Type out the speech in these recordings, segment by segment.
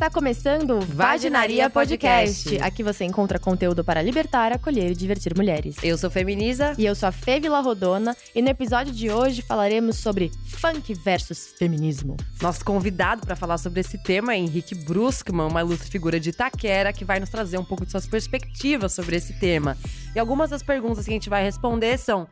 está começando o Vaginaria Podcast. Aqui você encontra conteúdo para libertar, acolher e divertir mulheres. Eu sou Feminiza. E eu sou a Fê Vila Rodona. E no episódio de hoje falaremos sobre funk versus feminismo. Nosso convidado para falar sobre esse tema é Henrique Bruskman, uma ilustre figura de Itaquera, que vai nos trazer um pouco de suas perspectivas sobre esse tema. E algumas das perguntas que a gente vai responder são: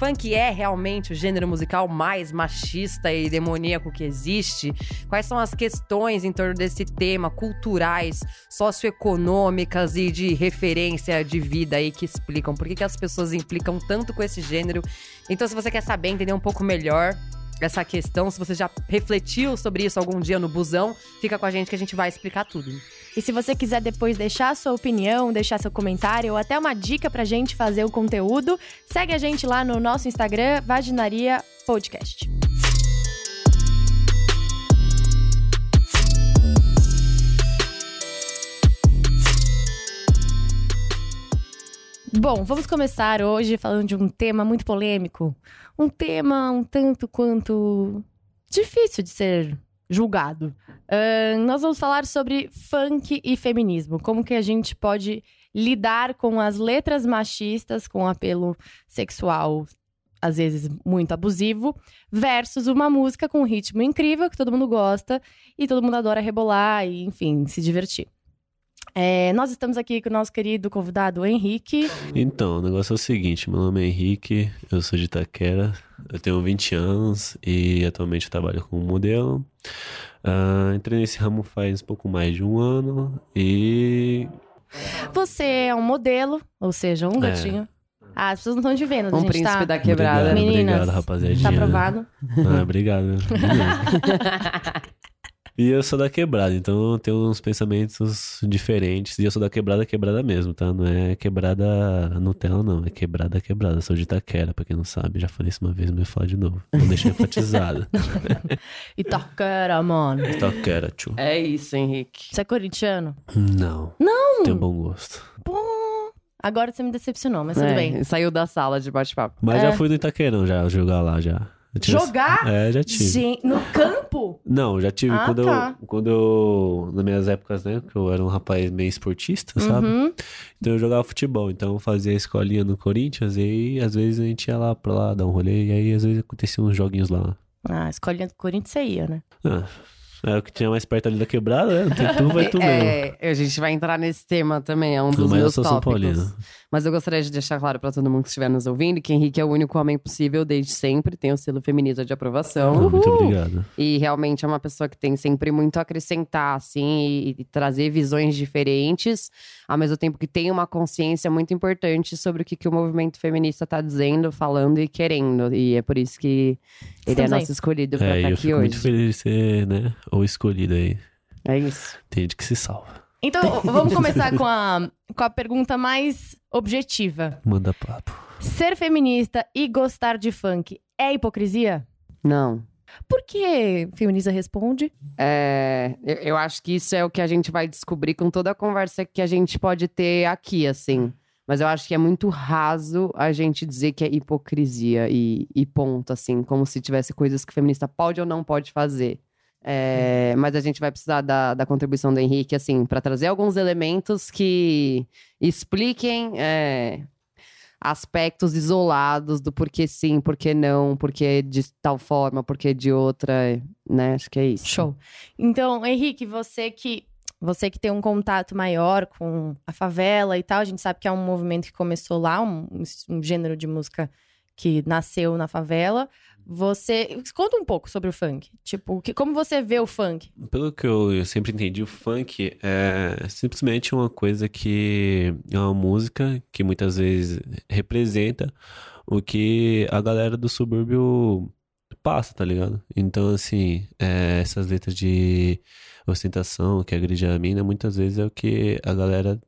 funk é realmente o gênero musical mais machista e demoníaco que existe? Quais são as questões em torno desse tema, culturais, socioeconômicas e de referência de vida aí que explicam? Por que, que as pessoas implicam tanto com esse gênero? Então, se você quer saber, entender um pouco melhor, essa questão, se você já refletiu sobre isso algum dia no busão, fica com a gente que a gente vai explicar tudo. E se você quiser depois deixar sua opinião, deixar seu comentário ou até uma dica pra gente fazer o conteúdo, segue a gente lá no nosso Instagram, Vaginaria Podcast. Bom, vamos começar hoje falando de um tema muito polêmico. Um tema um tanto quanto difícil de ser julgado. Uh, nós vamos falar sobre funk e feminismo. Como que a gente pode lidar com as letras machistas, com apelo sexual, às vezes muito abusivo, versus uma música com um ritmo incrível que todo mundo gosta e todo mundo adora rebolar e, enfim, se divertir. É, nós estamos aqui com o nosso querido convidado Henrique. Então, o negócio é o seguinte: meu nome é Henrique, eu sou de Itaquera, eu tenho 20 anos e atualmente trabalho como modelo. Uh, entrei nesse ramo faz um pouco mais de um ano e. Você é um modelo, ou seja, um é. gatinho. É. Ah, as pessoas não estão te vendo, um a gente príncipe tá... da quebrada. Obrigado, Meninas, obrigado, rapaziadinha. Tá aprovado. Ah, obrigado. E eu sou da quebrada, então eu tenho uns pensamentos diferentes. E eu sou da quebrada, quebrada mesmo, tá? Não é quebrada Nutella, não. É quebrada, quebrada. Eu sou de Itaquera, pra quem não sabe. Já falei isso uma vez, mas vou falar de novo. Vou deixar enfatizado. Itaquera, mano. Itaquera, tio. É isso, Henrique. Você é corintiano? Não. Não? Tenho bom gosto. Bom. Agora você me decepcionou, mas tudo É, bem. Saiu da sala de bate-papo. Mas É. já fui no Itaquerão, já, jogar lá, já. Jogar? É, já tive. Gente, no campo? Não, já tive Ah, quando, tá. eu, quando eu. Nas minhas épocas, né? Que eu era um rapaz meio esportista, sabe? Uhum. Então eu jogava futebol. Então eu fazia a escolinha no Corinthians. E aí, às vezes, a gente ia lá pra lá dar um rolê. E aí, às vezes, aconteciam uns joguinhos lá. Ah, a escolinha do Corinthians você ia, né? Ah, era o que tinha mais perto ali da quebrada, né? Tem tu, vai tu mesmo. É, a gente vai entrar nesse tema também, é um dos Mas eu meus sou São tópicos. Paulino. Mas eu gostaria de deixar claro pra todo mundo que estiver nos ouvindo que Henrique é o único homem possível desde sempre, tem o selo feminista de aprovação. Ah, muito obrigado. E realmente é uma pessoa que tem sempre muito a acrescentar, assim, e, e trazer visões diferentes, ao mesmo tempo que tem uma consciência muito importante sobre o que, que o movimento feminista tá dizendo, falando e querendo. E é por isso que ele Estamos é aí. nosso escolhido pra É, estar eu aqui fico hoje. muito feliz de ser, né? O escolhido aí. É isso. Tem gente que se salva. Então, vamos começar com a, com a pergunta mais objetiva. Manda papo. Ser feminista e gostar de funk é hipocrisia? Não. Por que feminista responde? É, eu, eu acho que isso é o que a gente vai descobrir com toda a conversa que a gente pode ter aqui, assim. Mas eu acho que é muito raso a gente dizer que é hipocrisia e, e ponto, assim, como se tivesse coisas que o feminista pode ou não pode fazer. É, mas a gente vai precisar da, da contribuição do Henrique, assim, para trazer alguns elementos que expliquem é, aspectos isolados do porquê sim, porquê não, porquê de tal forma, porquê de outra, né? Acho que é isso. Show. Então, Henrique, você que você que tem um contato maior com a favela e tal, a gente sabe que é um movimento que começou lá, um, um gênero de música que nasceu na favela. Você conta um pouco sobre o funk. Tipo, que, como você vê o funk? Pelo que eu, eu sempre entendi, o funk é simplesmente uma coisa que é uma música que muitas vezes representa o que a galera do subúrbio passa, tá ligado? Então, assim, é, essas letras de ostentação que agride a mina, muitas vezes é o que a galera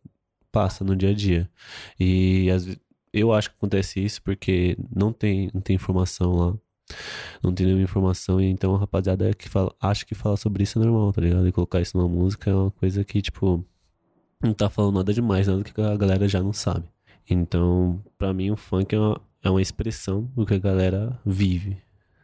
passa no dia a dia. E às ve- eu acho que acontece isso porque não tem, não tem informação lá não tem nenhuma informação. E então a rapaziada que fala, acha que falar sobre isso é normal, tá ligado? E colocar isso numa música é uma coisa que, tipo, não tá falando nada demais, nada que a galera já não sabe. Então, pra mim, o funk é uma, é uma expressão do que a galera vive,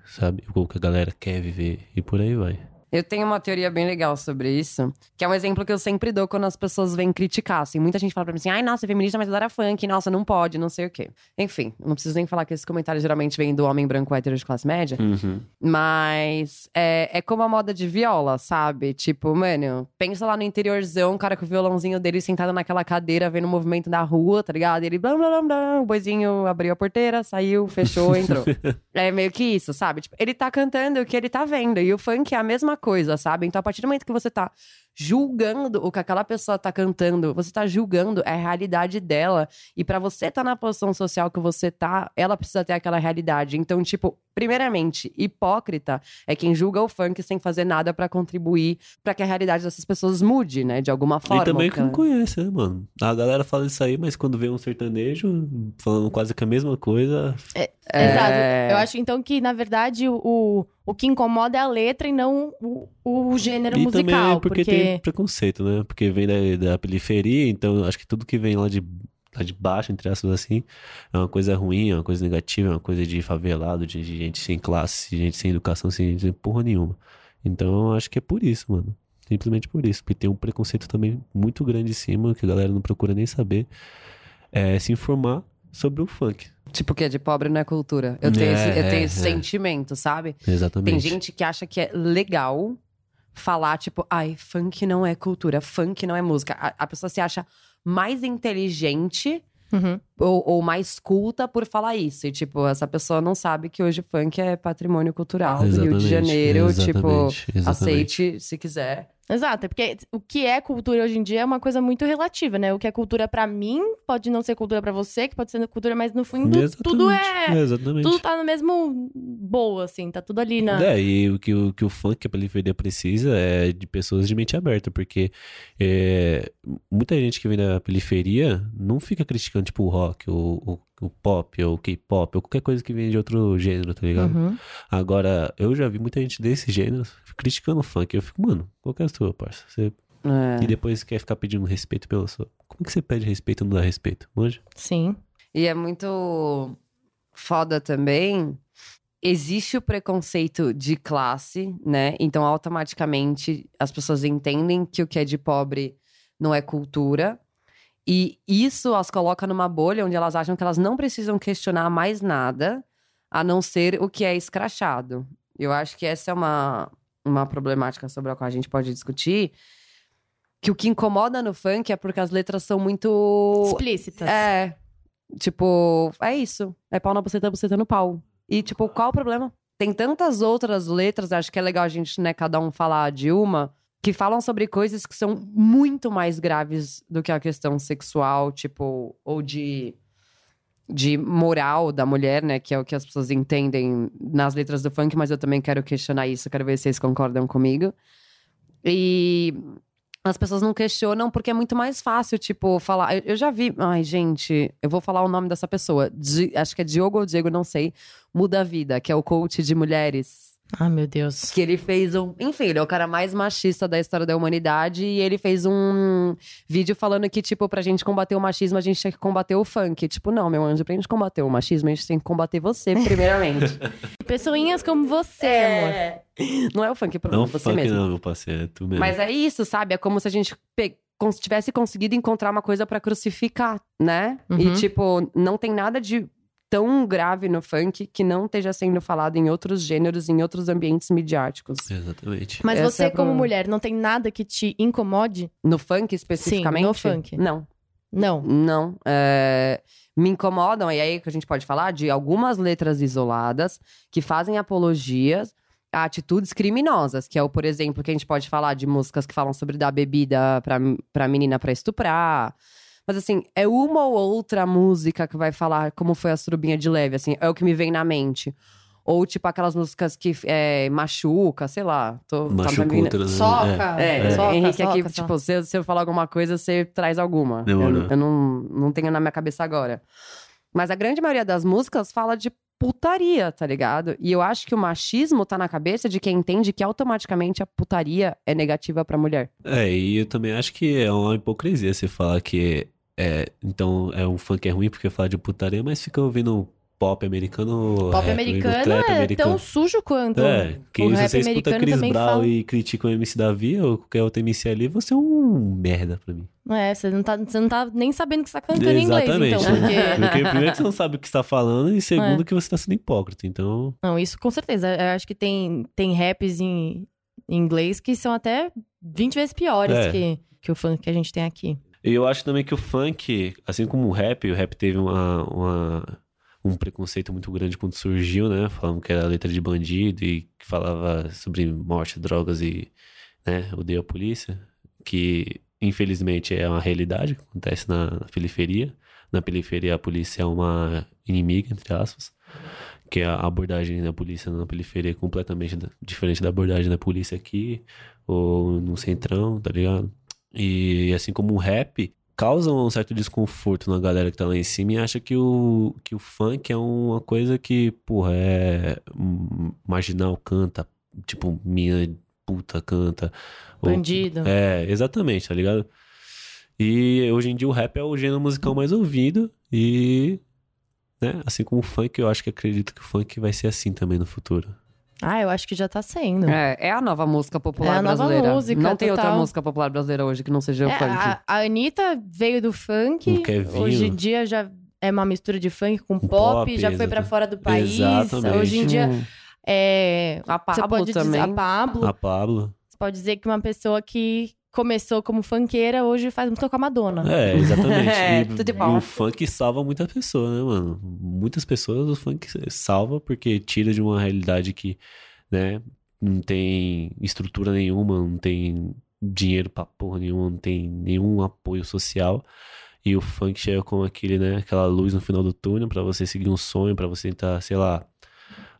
sabe? O que a galera quer viver e por aí vai. Eu tenho uma teoria bem legal sobre isso, que é um exemplo que eu sempre dou quando as pessoas vêm criticar. Assim, muita gente fala pra mim assim, ai, nossa, é feminista, mas adora funk, nossa, não pode, não sei o quê. Enfim, não preciso nem falar que esses comentários geralmente vêm do homem branco hétero de classe média. Uhum. Mas é, é como a moda de viola, sabe? Tipo, mano, pensa lá no interiorzão, o cara com o violãozinho dele sentado naquela cadeira, vendo o movimento da rua, tá ligado? E ele blá blá blá blá, o boizinho abriu a porteira, saiu, fechou, entrou. é meio que isso, sabe? Tipo, ele tá cantando o que ele tá vendo. E o funk é a mesma coisa, sabe? Então, a partir do momento que você tá julgando o que aquela pessoa tá cantando, você tá julgando a realidade dela. E pra você tá na posição social que você tá, ela precisa ter aquela realidade. Então, tipo, primeiramente, hipócrita é quem julga o funk sem fazer nada pra contribuir pra que a realidade dessas pessoas mude, né? De alguma forma. E também que Porque- não conhece, né, mano? A galera fala isso aí, mas quando vê um sertanejo falando quase que a mesma coisa, É. Exato. Eu acho então que, na verdade, o, o, que incomoda é a letra e não o, o gênero e musical. também porque, tem preconceito, né? Porque vem da, da periferia, então acho que tudo que vem lá de, lá de baixo, entre aspas assim, é uma coisa ruim, é uma coisa negativa, é uma coisa de favelado, de, de gente sem classe, de gente sem educação, sem, sem porra nenhuma. Então acho que é por isso, mano. Simplesmente por isso. Porque tem um preconceito também muito grande em cima, que a galera não procura nem saber, é se informar sobre o funk. Tipo, que é de pobre não é cultura. Eu tenho, esse, eu É, tenho esse é. sentimento, sabe? Exatamente. Tem gente que acha que é legal falar, tipo, ai, funk não é cultura, funk não é música. A, a pessoa se acha mais inteligente Uhum. Ou, ou mais culta por falar isso. E, tipo, essa pessoa não sabe que hoje funk é patrimônio cultural do Rio de Exatamente, Janeiro. Tipo, exatamente, exatamente. aceite se quiser. Exato, é porque o que é cultura hoje em dia é uma coisa muito relativa, né? O que é cultura pra mim pode não ser cultura pra você, que pode ser cultura, mas no fundo Exatamente, tudo é. Exatamente. Tudo tá no mesmo boa, assim, tá tudo ali na. É, e o que o, que o funk, a periferia precisa é de pessoas de mente aberta, porque é, muita gente que vem da periferia não fica criticando, tipo, o rock, o, o, o pop, ou o K-pop, ou qualquer coisa que vem de outro gênero, tá ligado? Uhum. Agora, eu já vi muita gente desse gênero criticando o funk. Eu fico, mano, qual que é a sua, parça? Você... É. E depois quer ficar pedindo respeito pela sua. Como que você pede respeito e não dá respeito? Manja? Sim. E é muito foda também. Existe o preconceito de classe, né? Então, automaticamente, as pessoas entendem que o que é de pobre não é cultura. E isso as coloca numa bolha onde elas acham que elas não precisam questionar mais nada a não ser o que é escrachado. Eu acho que essa é uma, uma problemática sobre a qual a gente pode discutir. Que o que incomoda no funk é porque as letras são muito Explícitas. é. Tipo, é isso. É pau na buceta, buceta no pau. E, tipo, qual o problema? Tem tantas outras letras, acho que é legal a gente, né, cada um falar de uma, que falam sobre coisas que são muito mais graves do que a questão sexual, tipo, ou de, de moral da mulher, né, que é o que as pessoas entendem nas letras do funk, mas eu também quero questionar isso, quero ver se vocês concordam comigo. E as pessoas não questionam porque é muito mais fácil, tipo, falar. Eu, eu já vi. Ai, gente, eu vou falar o nome dessa pessoa. Di- acho que é Diogo ou Diego, não sei. Muda a Vida, que é o coach de mulheres. Ai, meu Deus. Que ele fez um. Enfim, ele é o cara mais machista da história da humanidade. E ele fez um vídeo falando que, tipo, pra gente combater o machismo, a gente tinha que combater o funk. Tipo, não, meu anjo, pra gente combater o machismo, a gente tem que combater você, primeiramente. Pessoinhas como você, amor. é. Não é o funk, é problema Não você funk mesmo. não, meu parceiro, é tu mesmo. Mas é isso, sabe? É como se a gente pe- tivesse conseguido encontrar uma coisa pra crucificar, né? E, Uhum. tipo, não tem nada de tão grave no funk que não esteja sendo falado em outros gêneros, em outros ambientes midiáticos. Exatamente. Mas Essa você, é como mulher, não tem nada que te incomode? No funk, especificamente? no funk. Não. Não. Não. É, Me incomodam, e aí que a gente pode falar de algumas letras isoladas que fazem apologias a atitudes criminosas, que é o, por exemplo, que a gente pode falar de músicas que falam sobre dar bebida pra, pra menina pra estuprar. Mas assim, é uma ou outra música que vai falar como foi a surubinha de leve, assim, é o que me vem na mente. Ou tipo aquelas músicas que é, machuca, sei lá. Tô, tá Machuca vindo- outra, né? Soca. é, soca, Henrique aqui, soca, tipo, se, eu- se eu falar alguma coisa, você traz alguma. Eu, eu não, não tenho na minha cabeça agora. Mas a grande maioria das músicas fala de putaria, tá ligado? E eu acho que o machismo tá na cabeça de quem entende que automaticamente a putaria é negativa pra mulher. É, e eu também acho que é uma hipocrisia você falar que é, então é um funk é ruim porque fala de putaria, mas fica ouvindo pop americano. Pop rap, americano é americano. tão sujo quanto É, que o você escuta Chris Brown fala. e critica o MC Davi ou qualquer outro MC ali, você é um merda pra mim. É, você não, tá, você não tá nem sabendo que você tá cantando em inglês, Exatamente. então. Porque... Porque primeiro que você não sabe o que está falando e segundo É. que você tá sendo hipócrita. Então, Não, isso com certeza. Eu acho que tem, tem raps em, em inglês que são até 20 vezes piores É. que, que o funk que a gente tem aqui. E eu acho também que o funk, assim como o rap, o rap teve uma, uma- um preconceito muito grande quando surgiu, né? Falando que era letra de bandido e que falava sobre morte, drogas e, né, odeia a polícia. Que, infelizmente, é uma realidade que acontece na, na periferia. Na periferia, a polícia é uma inimiga, entre aspas. Que a abordagem da polícia na periferia é completamente diferente da abordagem da polícia aqui, ou no centrão, tá ligado? E assim como o rap causa um certo desconforto na galera que tá lá em cima e acha que o, que o funk é uma coisa que, porra, é marginal canta, tipo, minha puta canta. ou- Bandido. é, exatamente, tá ligado? E hoje em dia o rap é o gênero musical mais ouvido e, né, assim como o funk, eu acho que acredito que o funk vai ser assim também no futuro. Ah, eu acho que já tá sendo. É, é a nova música popular É a nova brasileira. música, não tem outra total. música popular brasileira hoje que não seja o É, funk. a, a Anitta veio do funk. Kevinho. Hoje em dia já é uma mistura de funk com pop, pop, já foi pra exata- fora do país. Exatamente. Hoje em dia Hum. é. A Pablo também. dizer a Pablo. A Pablo. Você pode dizer que uma pessoa que começou como funkeira hoje faz música com a Madonna. É, exatamente. É, e, tudo de e bom. o funk salva muitas pessoas, né, mano? Muitas pessoas o funk salva porque tira de uma realidade que, né, não tem estrutura nenhuma, não tem dinheiro pra porra nenhuma, não tem nenhum apoio social. E o funk chega com aquele, né, aquela luz no final do túnel pra você seguir um sonho, pra você tentar, sei lá,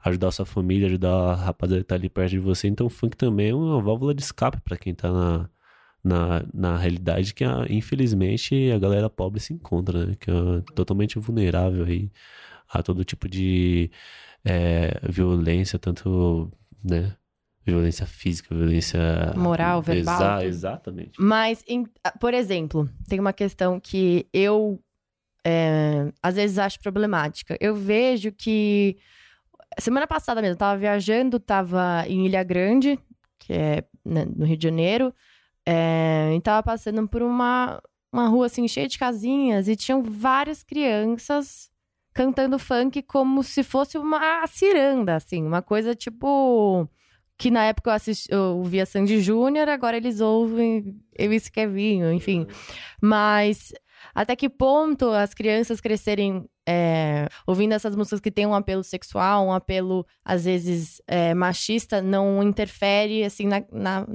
ajudar a sua família, ajudar a rapaziada que tá ali perto de você. Então o funk também é uma válvula de escape pra quem tá na, na, na realidade que, ah, infelizmente, a galera pobre se encontra, né? Que é totalmente vulnerável aí a todo tipo de é, violência, tanto, né? Violência física, violência... Moral, verbal, Exa- exatamente. Mas, em- por exemplo, tem uma questão que eu é, às vezes acho problemática. Eu vejo que semana passada mesmo, eu tava viajando, tava em Ilha Grande, que é né, no Rio de Janeiro, é, e tava passando por uma, uma rua assim cheia de casinhas e tinham várias crianças cantando funk como se fosse uma ciranda, assim, uma coisa tipo que na época eu, assisti, eu ouvia Sandy Júnior, agora eles ouvem MC Kevinho, enfim. Mas até que ponto as crianças crescerem é, ouvindo essas músicas que têm um apelo sexual, um apelo, às vezes, é, machista, não interfere, assim, na, na,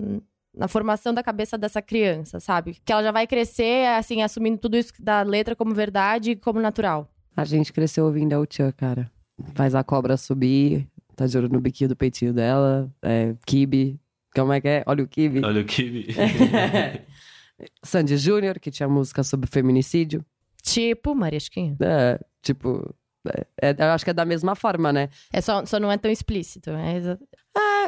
na formação da cabeça dessa criança, sabe? Que ela já vai crescer, assim, assumindo tudo isso da letra como verdade e como natural. A gente cresceu ouvindo a Uchan, cara. Faz a cobra subir, tá de olho no biquinho do peitinho dela, é, Kibe. Como é que é? Olha o Kibe. Olha o que... Sandy Júnior, que tinha música sobre feminicídio. Tipo, Maria Chiquinha. É, tipo, é, é, eu acho que é da mesma forma, né? É só, só não é tão explícito. É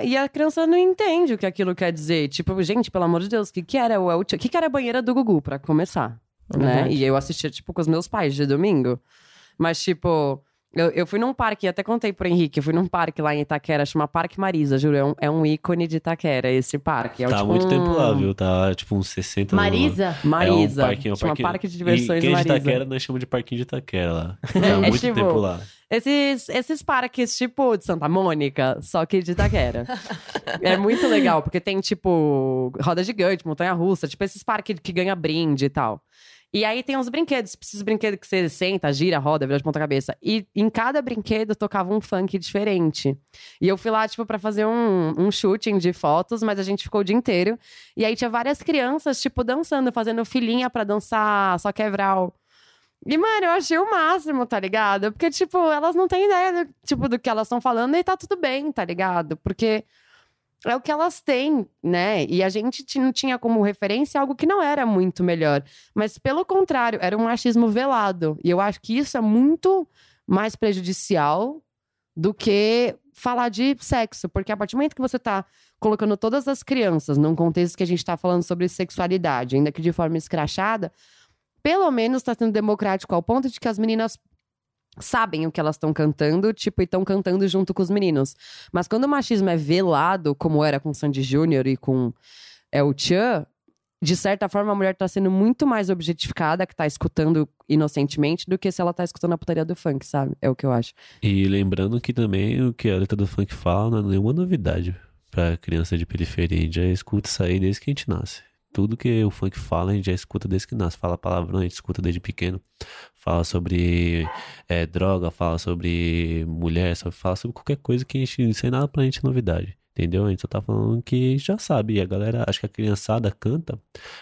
e a criança não entende o que aquilo quer dizer. Tipo, gente, pelo amor de Deus, o que, que era o El Chan? O que, que era a banheira do Gugu, pra começar? É né? E eu assistia, tipo, com os meus pais de domingo. Mas, tipo, eu, eu fui num parque, até contei pro Henrique, eu fui num parque lá em Itaquera, chama Parque Marisa, juro, é um, é um ícone de Itaquera, esse parque. É, Tá há tipo, muito um- tempo lá, viu? Tá tipo uns 60 Marisa? Marisa. É um parquinho, é um chama parquinho- Parque de Diversões e quem é de Marisa. Itaquera, nós chamamos de parquinho de Itaquera lá. Tá há É muito tipo- tempo lá. Esses, esses parques, tipo, de Santa Mônica, só que de Itaquera. é muito legal, porque tem, tipo, roda gigante, montanha-russa, tipo, esses parques que ganha brinde e tal. E aí tem uns brinquedos, esses brinquedos que você senta, gira, roda, vira de ponta cabeça. E em cada brinquedo tocava um funk diferente. E eu fui lá, tipo, pra fazer um, um shooting de fotos, mas a gente ficou o dia inteiro. E aí tinha várias crianças, tipo, dançando, fazendo filinha pra dançar só quebral. E, mano, eu achei o máximo, tá ligado? Porque, tipo, elas não têm ideia do, tipo, do que elas estão falando e tá tudo bem, tá ligado? Porque é o que elas têm, né? E a gente não tinha como referência algo que não era muito melhor. Mas, pelo contrário, era um machismo velado. E eu acho que isso é muito mais prejudicial do que falar de sexo. Porque a partir do momento que você tá colocando todas as crianças num contexto que a gente tá falando sobre sexualidade, ainda que de forma escrachada, pelo menos tá sendo democrático ao ponto de que as meninas sabem o que elas estão cantando, tipo, e estão cantando junto com os meninos. Mas quando o machismo é velado, como era com Sandy Júnior e com El Chan, de certa forma a mulher tá sendo muito mais objetificada, que tá escutando inocentemente, do que se ela tá escutando a putaria do funk, sabe? É o que eu acho. E lembrando que também o que a letra do funk fala não é nenhuma novidade pra criança de periferia. A gente já escuta isso aí desde que a gente nasce. Tudo que o funk fala, a gente já escuta desde que nasce. Fala palavrão, a gente escuta desde pequeno. Fala sobre é, droga, fala sobre mulher, fala sobre qualquer coisa que a gente. Aí nada pra gente é novidade. Entendeu? A gente só tá falando que já sabe. E a galera, acho que a criançada canta,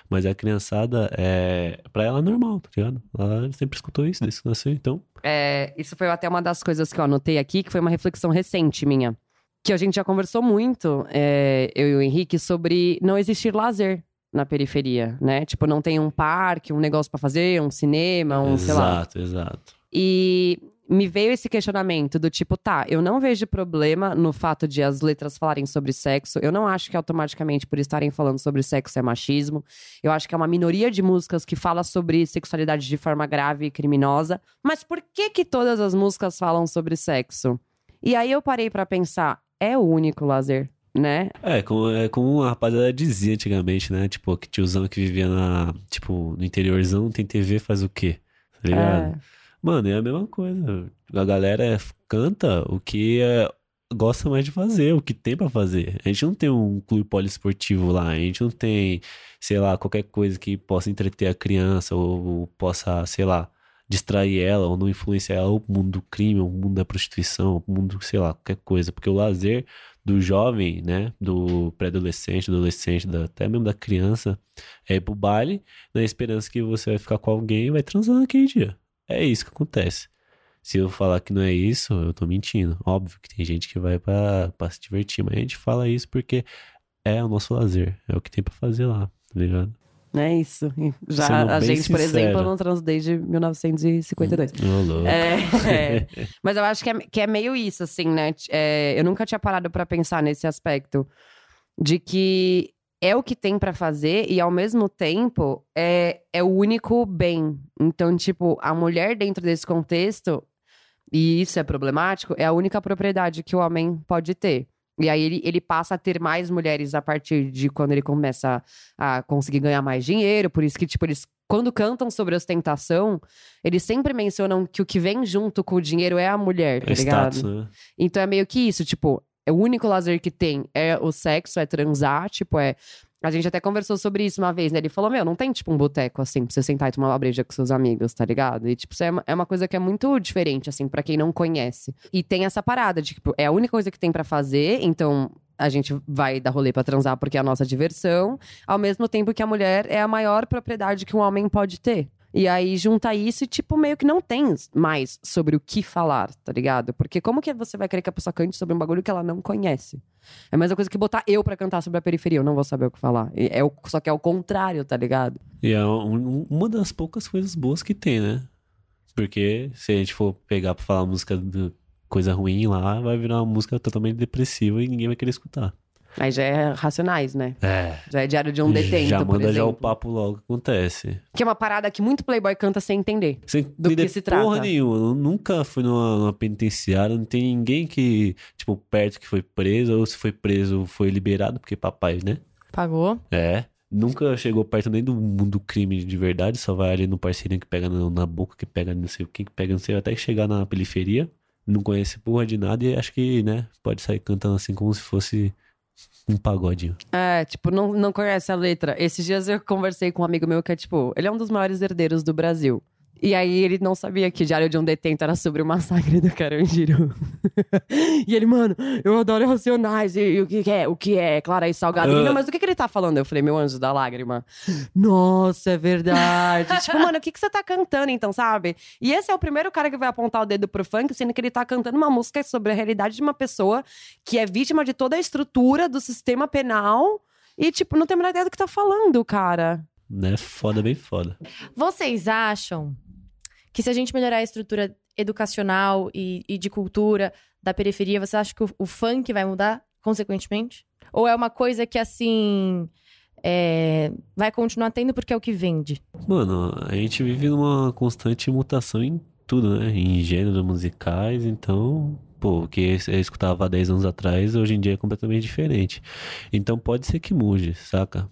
mas a criançada é. Pra ela é normal, tá ligado? Ela sempre escutou isso desde que nasceu, então. É, isso foi até uma das coisas que eu anotei aqui, que foi uma reflexão recente minha. Que a gente já conversou muito, é, eu e o Henrique, sobre não existir lazer na periferia, né? Tipo, não tem um parque, um negócio pra fazer, um cinema, um, sei lá. exato, exato. E me veio esse questionamento do tipo, tá, eu não vejo problema no fato de as letras falarem sobre sexo. Eu não acho que automaticamente por estarem falando sobre sexo é machismo. Eu acho que é uma minoria de músicas que fala sobre sexualidade de forma grave e criminosa. Mas por que que todas as músicas falam sobre sexo? E aí eu parei pra pensar, é o único lazer, né? É, como, é como a rapaziada dizia antigamente, né? Tipo, que tiozão que vivia na, tipo, no interiorzão tem TV faz o quê? Tá ligado? É. Mano, é a mesma coisa. A galera é- canta o que é- gosta mais de fazer, o que tem pra fazer. A gente não tem um clube poliesportivo lá, a gente não tem, sei lá, qualquer coisa que possa entreter a criança ou, ou possa, sei lá, distrair ela ou não influenciar ela o mundo do crime, o mundo da prostituição, o mundo, sei lá, qualquer coisa. Porque o lazer do jovem, né, do pré-adolescente, do adolescente, até mesmo da criança, é ir pro baile na esperança que você vai ficar com alguém e vai transar naquele dia. É isso que acontece. Se eu falar que não é isso, eu tô mentindo. Óbvio que tem gente que vai pra, se divertir, mas a gente fala isso porque é o nosso lazer. É o que tem pra fazer lá, tá ligado? É isso. Já Sendo a gente, por sincero. exemplo, não transa desde 1952. Ô, louco. É, é. Mas eu acho que é, que é meio isso, assim, né? É, eu nunca tinha parado pra pensar nesse aspecto de que é o que tem pra fazer e, ao mesmo tempo, é, é o único bem. Então, tipo, a mulher dentro desse contexto, e isso é problemático, é a única propriedade que o homem pode ter. E aí ele, ele passa a ter mais mulheres a partir de quando ele começa a conseguir ganhar mais dinheiro. Por isso que, tipo, eles, quando cantam sobre ostentação, eles sempre mencionam que o que vem junto com o dinheiro é a mulher, tá É ligado? status, né? Então é meio que isso, tipo, é o único lazer que tem é o sexo, é transar, tipo, é. A gente até conversou sobre isso uma vez, né? Ele falou: Meu, não tem, tipo, um boteco assim, pra você sentar e tomar uma breja com seus amigos, tá ligado? E, tipo, isso é uma, é uma coisa que é muito diferente, assim, pra quem não conhece. E tem essa parada de, tipo, é a única coisa que tem pra fazer, então. A gente vai dar rolê pra transar porque é a nossa diversão, ao mesmo tempo que a mulher é a maior propriedade que um homem pode ter. E aí junta isso e, tipo, meio que não tem mais sobre o que falar, tá ligado? Porque como que você vai querer que a pessoa cante sobre um bagulho que ela não conhece? É a mesma coisa que botar eu pra cantar sobre a periferia, eu não vou saber o que falar. É o, só que é o contrário, tá ligado? E é um- uma das poucas coisas boas que tem, né? Porque se a gente for pegar pra falar música coisa ruim lá, vai virar uma música totalmente depressiva e ninguém vai querer escutar. Aí já é racionais, né? É. Já é diário de um detento, já por manda já o papo logo que acontece. Que é uma parada que muito playboy canta sem entender. Sem Do entender que se porra trata. nenhuma. Eu nunca fui numa, numa penitenciária, não tem ninguém que, tipo, perto que foi preso, ou se foi preso foi liberado, porque papai, né? Pagou. É. Nunca chegou perto nem do mundo do crime de verdade, só vai ali no parceirinho que pega na, na boca, que pega não sei o que, que pega não sei, até chegar na periferia. Não conhece porra de nada e acho que, né, pode sair cantando assim como se fosse um pagodinho. É, tipo, não, não conhece a letra. Esses dias eu conversei com um amigo meu que é, tipo, ele é um dos maiores herdeiros do Brasil. E aí ele não sabia que Diário de um Detento era sobre o massacre do Carandiru. e ele, mano, eu adoro Racionais. E, e o que que é? O que é? Clara e Salgado. Ele, Ah. não, mas do que, que ele tá falando? Eu falei, meu anjo da lágrima. Nossa, é verdade. tipo, mano, o que, que você tá cantando então, sabe? E esse é o primeiro cara que vai apontar o dedo pro funk, sendo que ele tá cantando uma música sobre a realidade de uma pessoa que é vítima de toda a estrutura do sistema penal. E, tipo, não tem a menor ideia do que tá falando, cara. Né? Foda, bem foda. Vocês acham que se a gente melhorar a estrutura educacional e, e de cultura da periferia, você acha que o, o funk vai mudar consequentemente? Ou é uma coisa que, assim, é, vai continuar tendo porque é o que vende? Mano, a gente vive numa constante mutação em tudo, né? Em gêneros musicais, então, pô, o que eu escutava há 10 anos atrás, hoje em dia é completamente diferente. Então pode ser que mude, saca?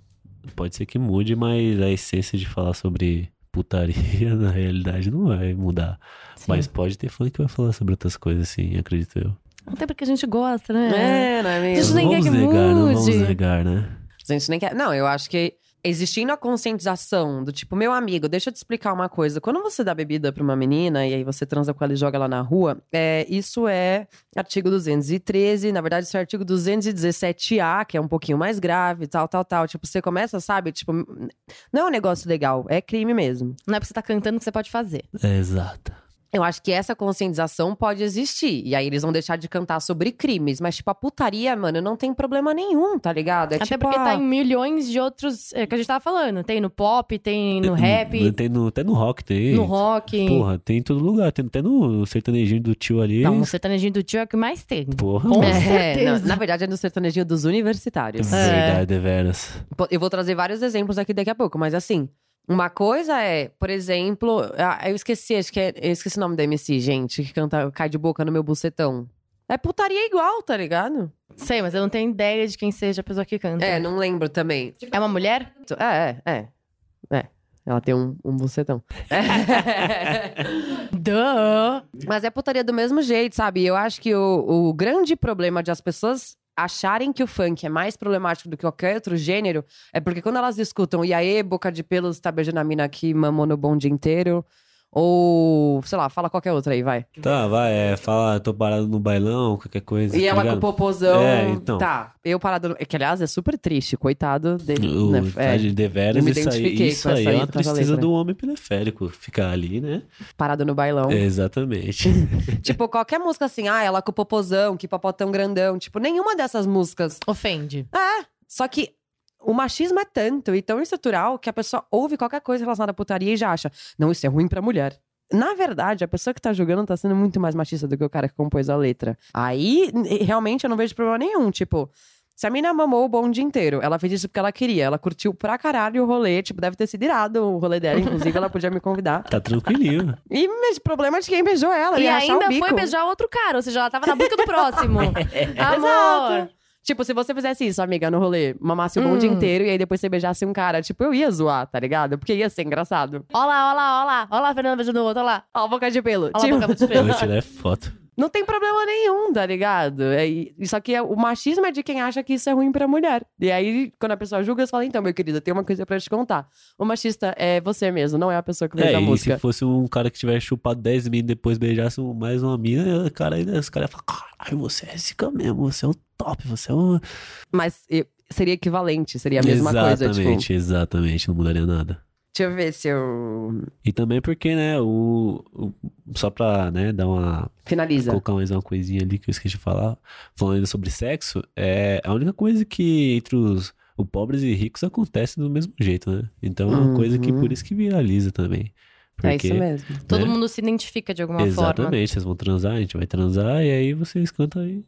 Pode ser que mude, mas a essência de falar sobre putaria, na realidade, não vai mudar. Sim. Mas pode ter fã que vai falar sobre outras coisas, sim, acredito eu. Até porque a gente gosta, né? É, não é mesmo? nem não quer vamos que negar, não vamos mude. negar, né? A gente nem quer. Não, eu acho que existindo a conscientização do tipo, meu amigo, deixa eu te explicar uma coisa. Quando você dá bebida pra uma menina e aí você transa com ela e joga ela na rua, é, isso é artigo 213, na verdade, isso é artigo 217A, que é um pouquinho mais grave, tal, tal, tal. Tipo, você começa, sabe? Tipo, não é um negócio legal, é crime mesmo. Não é porque você tá cantando que você pode fazer. É, exato. Eu acho que essa conscientização pode existir. E aí eles vão deixar de cantar sobre crimes. Mas, tipo, a putaria, mano, não tem problema nenhum, tá ligado? É Até tipo porque a- tá em milhões de outros. É, que a gente tava falando. Tem no pop, tem no rap, Tem no, até no rock tem. no rock. Porra, tem em todo lugar. Tem até no sertanejinho do tio ali. Não, no sertanejinho do tio é o que mais tem. Porra, Com. É, certeza. na, na verdade, é no sertanejinho dos universitários. Verdade, deveras. Pô, Eu vou trazer vários exemplos aqui daqui a pouco, mas assim. Uma coisa é, por exemplo, eu esqueci, acho que é, eu esqueci o nome da MC, gente, que canta Cai de Boca no meu bucetão. É putaria igual, tá ligado? Sei, mas eu não tenho ideia de quem seja a pessoa que canta. É, não lembro também. É uma mulher? É, é, é. É. Ela tem um, um bucetão. Duh! Mas é putaria do mesmo jeito, sabe? Eu acho que o, o grande problema de as pessoas acharem que o funk é mais problemático do que qualquer outro gênero é porque quando elas escutam e aí, boca de pelos, tá beijando a mina que mamou no bonde inteiro, ou, sei lá, fala qualquer outra aí, vai. Tá, vai, é, fala, tô parado no bailão, qualquer coisa. E tá ela com ligado? o popozão. É, então. Tá, eu parado. no- É que, aliás, é super triste, coitado dele. O, né? tá É, de deveras, me isso aí, identifiquei isso com aí essa é aí, uma com essa tristeza do homem periférico, ficar ali, né? parado no bailão. É, exatamente. Tipo, qualquer música assim, ah, ela com o popozão, que popotão grandão. Tipo, nenhuma dessas músicas Ofende. É, só que o machismo é tanto e tão estrutural que a pessoa ouve qualquer coisa relacionada à putaria e já acha, não, isso é ruim pra mulher. Na verdade, a pessoa que tá julgando tá sendo muito mais machista do que o cara que compôs a letra. Aí, realmente, eu não vejo problema nenhum. Tipo, se a mina mamou o bonde inteiro, ela fez isso porque ela queria. Ela curtiu pra caralho o rolê. Tipo, deve ter sido irado o rolê dela. Inclusive, ela podia me convidar. Tá tranquilinho. E mas, problema de quem beijou ela. E ainda bico. foi beijar outro cara, ou seja, ela tava na busca do próximo. Amor! Exato. Tipo, se você fizesse isso, amiga, no rolê, mamasse o bonde Hum. inteiro e aí depois você beijasse um cara, tipo, eu ia zoar, tá ligado? Porque ia ser engraçado. Ó lá, ó lá, ó lá. Ó lá, a Fernanda beijando o outro, ó lá. Ó, boca de pelo. Ó lá, Tipo, boca de Eu pelo. vou tirar foto. Não tem problema nenhum, tá ligado? É, só que é- o machismo é de quem acha que isso é ruim pra mulher. E aí, quando a pessoa julga, você fala, então, meu querido, tem uma coisa pra te contar. O machista é você mesmo, não é a pessoa que fez É, a música. se fosse um cara que tivesse chupado 10 mil e depois beijasse mais uma mina, o cara os caras iam falar, caralho, você é cara mesmo, você é o top, você é o... Mas seria equivalente, seria a mesma coisa, tipo... Exatamente, exatamente, não mudaria nada. Deixa eu ver se eu... E também porque, né, o, o- só pra, né, dar uma, Finaliza. colocar mais uma coisinha ali que eu esqueci de falar, falando ainda sobre sexo, é a única coisa que entre os, os pobres e ricos acontece do mesmo jeito, né? Então é uma coisa que Uhum. por isso que viraliza também. É Porque, isso mesmo. Todo né? mundo se identifica de alguma forma. Exatamente, vocês vão transar, a gente vai transar, e aí vocês cantam aí.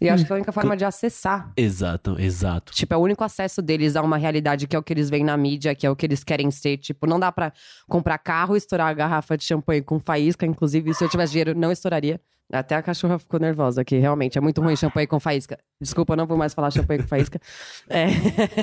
E acho que é a única forma de acessar Exato, exato. Tipo, é o único acesso deles a uma realidade que é o que eles veem na mídia, que é o que eles querem ser. Tipo, não dá pra comprar carro e estourar a garrafa de champanhe com faísca. Inclusive, se eu tivesse dinheiro, não estouraria. Até a cachorra ficou nervosa aqui, realmente. É muito ruim champanhe com faísca. Desculpa, não vou mais falar champanhe com faísca. É.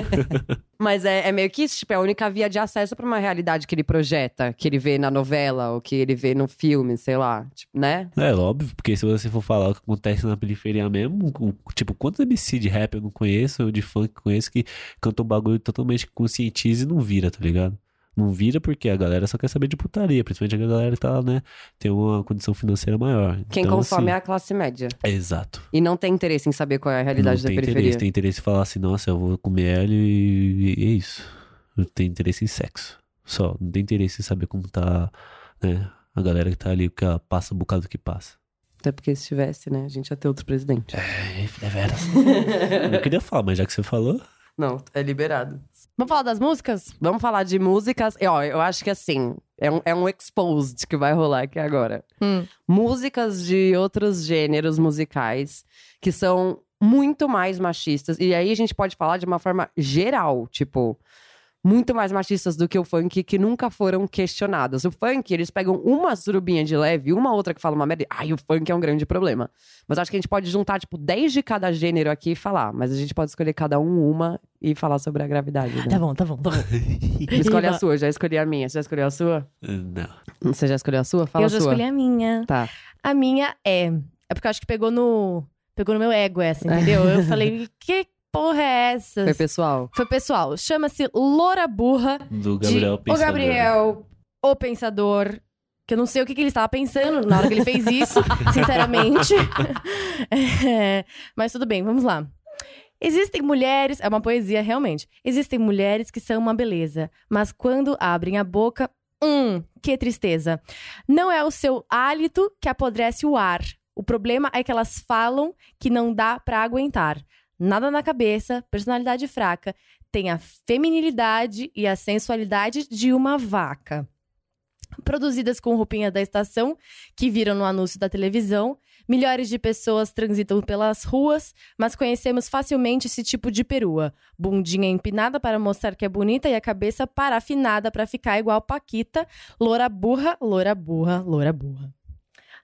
Mas é, é meio que isso, tipo, é a única via de acesso pra uma realidade que ele projeta, que ele vê na novela, ou que ele vê no filme, sei lá. Tipo, né? É óbvio, porque se você for falar o que acontece na periferia mesmo, tipo, quantos MC de rap eu não conheço, ou de funk eu conheço, que cantam um bagulho totalmente conscientiza e não vira, tá ligado? Não vira porque a galera só quer saber de putaria, principalmente a galera que tá, né, tem uma condição financeira maior. Quem Então, consome é assim, a classe média. Exato. E não tem interesse em saber qual é a Não realidade da tem periferia. interesse, tem interesse em falar assim, nossa, eu vou comer ela e, e é isso. Não tem interesse em sexo. Só, não tem interesse em saber como tá, né, a galera que tá ali, que passa um bocado do que passa. Até porque se tivesse, né, a gente ia ter outro presidente. É, é veras. eu não queria falar, mas já que você falou, Não, é liberado. Vamos falar das músicas? Vamos falar de músicas. E, ó, eu acho que assim, É um, é um exposed que vai rolar aqui agora. Hum. Músicas de outros gêneros musicais que são muito mais machistas. E aí a gente pode falar de uma forma geral, tipo muito mais machistas do que o funk, que nunca foram questionadas. O funk, eles pegam uma surubinha de leve, uma outra que fala uma merda. Ai, o funk é um grande problema. Mas acho que a gente pode juntar, tipo, 10 de cada gênero aqui e falar. Mas a gente pode escolher cada um uma e falar sobre a gravidade. Né? Tá bom, tá bom, tá bom. Escolhe a sua, já escolhi a minha. Você já escolheu a sua? Não. Você já escolheu a sua? Fala eu a já sua. escolhi a minha. Tá. A minha é. É porque eu acho que pegou no. Pegou no meu ego essa, entendeu? Eu falei, que porra é essa? Foi pessoal. Foi pessoal. Chama-se Loura Burra. Do Gabriel de... Pensador. O Gabriel, o pensador. Que eu não sei o que, que ele estava pensando na hora que ele fez isso, sinceramente. É, mas tudo bem, vamos lá. Existem mulheres, é uma poesia realmente. Existem mulheres que são uma beleza, mas quando abrem a boca, hum, que tristeza. Não é o seu hálito que apodrece o ar. O problema é que elas falam que não dá pra aguentar. Nada na cabeça, personalidade fraca, tem a feminilidade e a sensualidade de uma vaca. Produzidas com roupinha da estação, que viram no anúncio da televisão, milhares de pessoas transitam pelas ruas, mas conhecemos facilmente esse tipo de perua. Bundinha empinada para mostrar que é bonita e a cabeça parafinada para ficar igual Paquita, loura burra, loura burra, loura burra.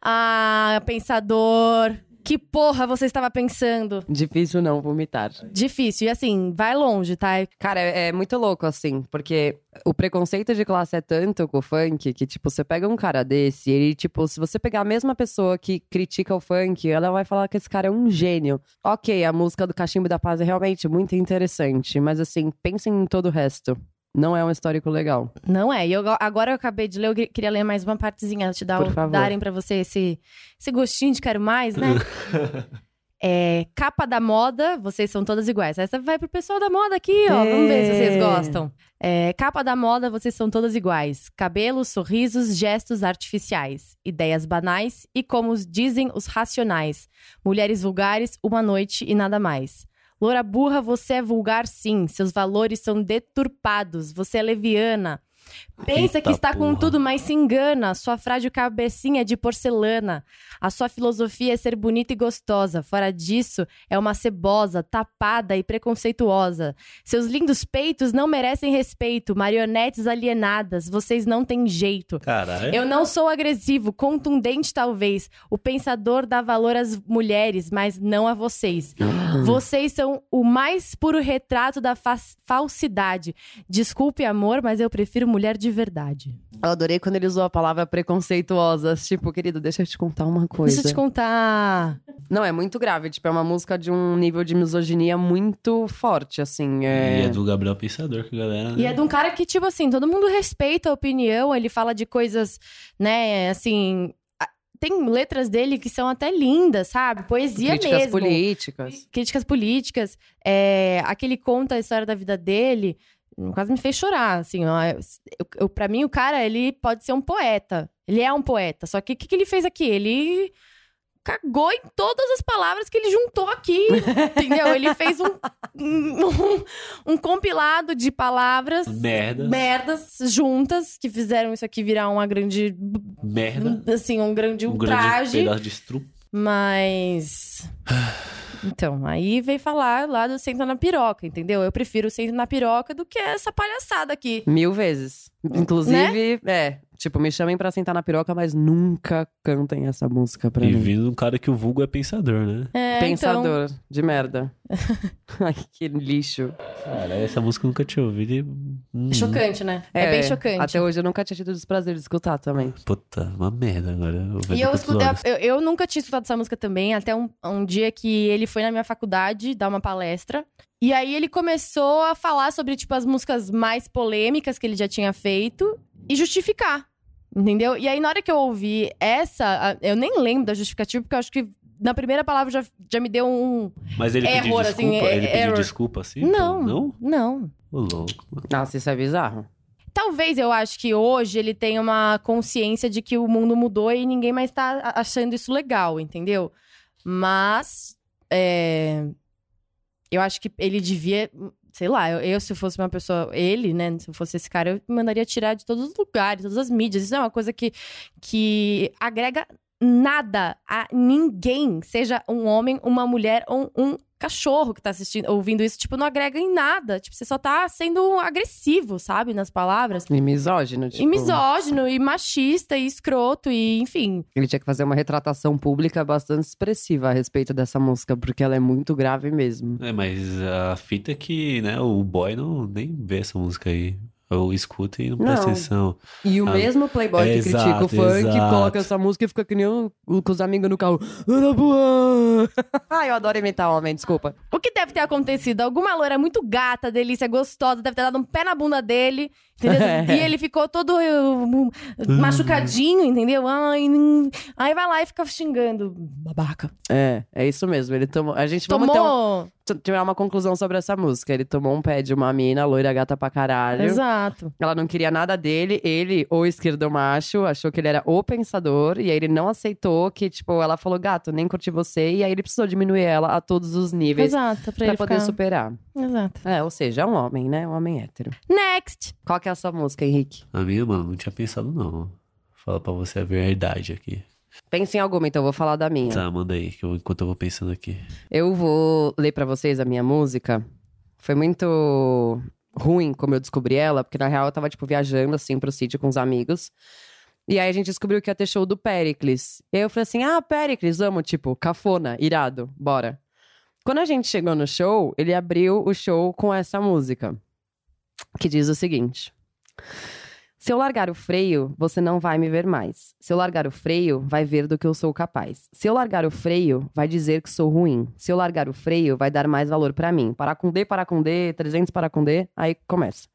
Ah, pensador, que porra você estava pensando? Difícil não vomitar. Difícil, e assim, vai longe, tá? Cara, é, é muito louco, assim, porque o preconceito de classe é tanto com o funk que, tipo, você pega um cara desse, ele, tipo, se você pegar a mesma pessoa que critica o funk, ela vai falar que esse cara é um gênio. Ok, a música do Cachimbo da Paz é realmente muito interessante, mas, assim, pensem em todo o resto. Não é um histórico legal. Não é. E eu, agora eu acabei de ler, eu que- queria ler mais uma partezinha, te dar, o- darem pra você esse, esse gostinho de quero mais, né? É, capa da moda, vocês são todas iguais. Essa vai pro pessoal da moda aqui, ó. Vamos ver se vocês É. gostam. É, capa da moda, vocês são todas iguais. Cabelos, sorrisos, gestos artificiais. Ideias banais e, como dizem os racionais. Mulheres vulgares, uma noite e nada mais. Loura burra, você é vulgar sim. Seus valores são deturpados. Você é leviana. Pensa que Eita está com porra. tudo, mas se engana. Sua frágil cabecinha é de porcelana. A sua filosofia é ser bonita e gostosa. Fora disso, é uma cebosa, tapada e preconceituosa. Seus lindos peitos não merecem respeito. Marionetes alienadas, vocês não têm jeito. Caralho. Eu não sou agressivo, contundente talvez. O pensador dá valor às mulheres, mas não a vocês. Vocês são o mais puro retrato da fa- falsidade. Desculpe, amor, mas eu prefiro mulher de verdade. Eu adorei quando ele usou a palavra preconceituosa. Tipo, querido, deixa eu te contar uma coisa. Deixa eu te contar. Não, é muito grave. Tipo, é uma música de um nível de misoginia muito forte, assim. E É... é do Gabriel Pensador, que a galera. E é de um cara que, tipo assim, todo mundo respeita a opinião, ele fala de coisas, né, assim. Tem letras dele que são até lindas, sabe? Poesia Críticas mesmo. políticas. Críticas políticas. É, aquele conta a história da vida dele, quase me fez chorar, assim. Ó, eu, eu, pra mim, o cara, ele pode ser um poeta. Ele é um poeta. Só que o que, que ele fez aqui? Ele cagou em todas as palavras que ele juntou aqui, entendeu? Ele fez um, um, um compilado de palavras Merda. merdas juntas que fizeram isso aqui virar uma grande, Merda. assim, um grande Um grande ultraje. pedaço de estrupo. Mas. Então, aí veio falar lá do Senta na Piroca, entendeu? Eu prefiro o Senta na Piroca do que essa palhaçada aqui. Mil vezes. Inclusive, Né? é. Tipo, me chamem pra sentar na piroca, mas nunca cantem essa música pra E mim. vindo um cara que o vulgo é pensador, né? É, então, Pensador de merda. Ai, que lixo. Cara, essa música eu nunca tinha ouvido e. Hum, é chocante, né? É, bem chocante. Até hoje eu nunca tinha tido o desprazer de escutar também. Puta, uma merda agora. Eu E eu, escutei- eu, eu nunca tinha escutado essa música também, até um, um dia que ele foi na minha faculdade dar uma palestra. E aí ele começou a falar sobre, tipo, as músicas mais polêmicas que ele já tinha feito e justificar. Entendeu? E aí, na hora que eu ouvi essa, eu nem lembro da justificativa, porque eu acho que na primeira palavra já, já me deu um. Mas ele pediu Error, desculpa? assim, é- ele pediu error. desculpa assim? Não. Não? Não. Ô, louco. Nossa, isso é bizarro. Talvez eu acho que hoje ele tenha uma consciência de que o mundo mudou e ninguém mais tá achando isso legal, entendeu? Mas é, eu acho que ele devia sei lá, eu, eu, se fosse uma pessoa, ele, né, se fosse esse cara, eu mandaria tirar de todos os lugares, todas as mídias. Isso é uma coisa que, que agrega nada a ninguém, seja um homem, uma mulher ou um cachorro que tá assistindo, ouvindo isso, tipo, não agrega em nada. Tipo, você só tá sendo agressivo, sabe, nas palavras. E misógino, tipo. E misógino, e machista, e escroto, e enfim. Ele tinha que fazer uma retratação pública bastante expressiva a respeito dessa música, porque ela é muito grave mesmo. É, mas a fita é que, né, o boy não nem vê essa música aí. Ou escuta e não presta atenção. E o Ah, mesmo playboy que critica exato, o funk exato. coloca essa música e fica que nem o, o- com os amigos no carro. Ai, eu adoro imitar homem, desculpa. O que deve ter acontecido? Alguma loira muito gata, delícia, gostosa, deve ter dado um pé na bunda dele, entendeu? E ele ficou todo uh, machucadinho, entendeu? Ai, hum. aí vai lá e fica xingando. Babaca. É, é isso mesmo. Ele tomou. A gente vamos Tomou. t- tirar uma conclusão sobre essa música. Ele tomou um pé de uma mina, loira gata pra caralho. Exato. Ela não queria nada dele, ele, o esquerdo macho, achou que ele era o pensador, e aí ele não aceitou que, tipo, ela falou, gato, nem curti você, e aí ele precisou diminuir ela a todos os níveis Exato. Pra, pra poder ficar... superar. Exato. É, ou seja, é um homem, né? Um homem hétero. Next. Qual que é a sua música, Henrique? A minha, mano, não tinha pensado, não. Fala pra você a verdade aqui. Pense em alguma, então eu vou falar da minha. Tá, manda aí, que eu- enquanto eu vou pensando aqui. Eu vou ler pra vocês a minha música. Foi muito ruim como eu descobri ela, porque na real eu tava, tipo, viajando, assim, pro sítio com os amigos. E aí a gente descobriu que ia ter show do Pericles. E aí eu falei assim, ah, Pericles, vamos, tipo, cafona, irado, bora. Quando a gente chegou no show, ele abriu o show com essa música, que diz o seguinte... Se eu largar o freio, você não vai me ver mais. Se eu largar o freio, vai ver do que eu sou capaz. Se eu largar o freio, vai dizer que sou ruim. Se eu largar o freio, vai dar mais valor pra mim. Parar com D, parar com D, 300 parar com D, aí começa.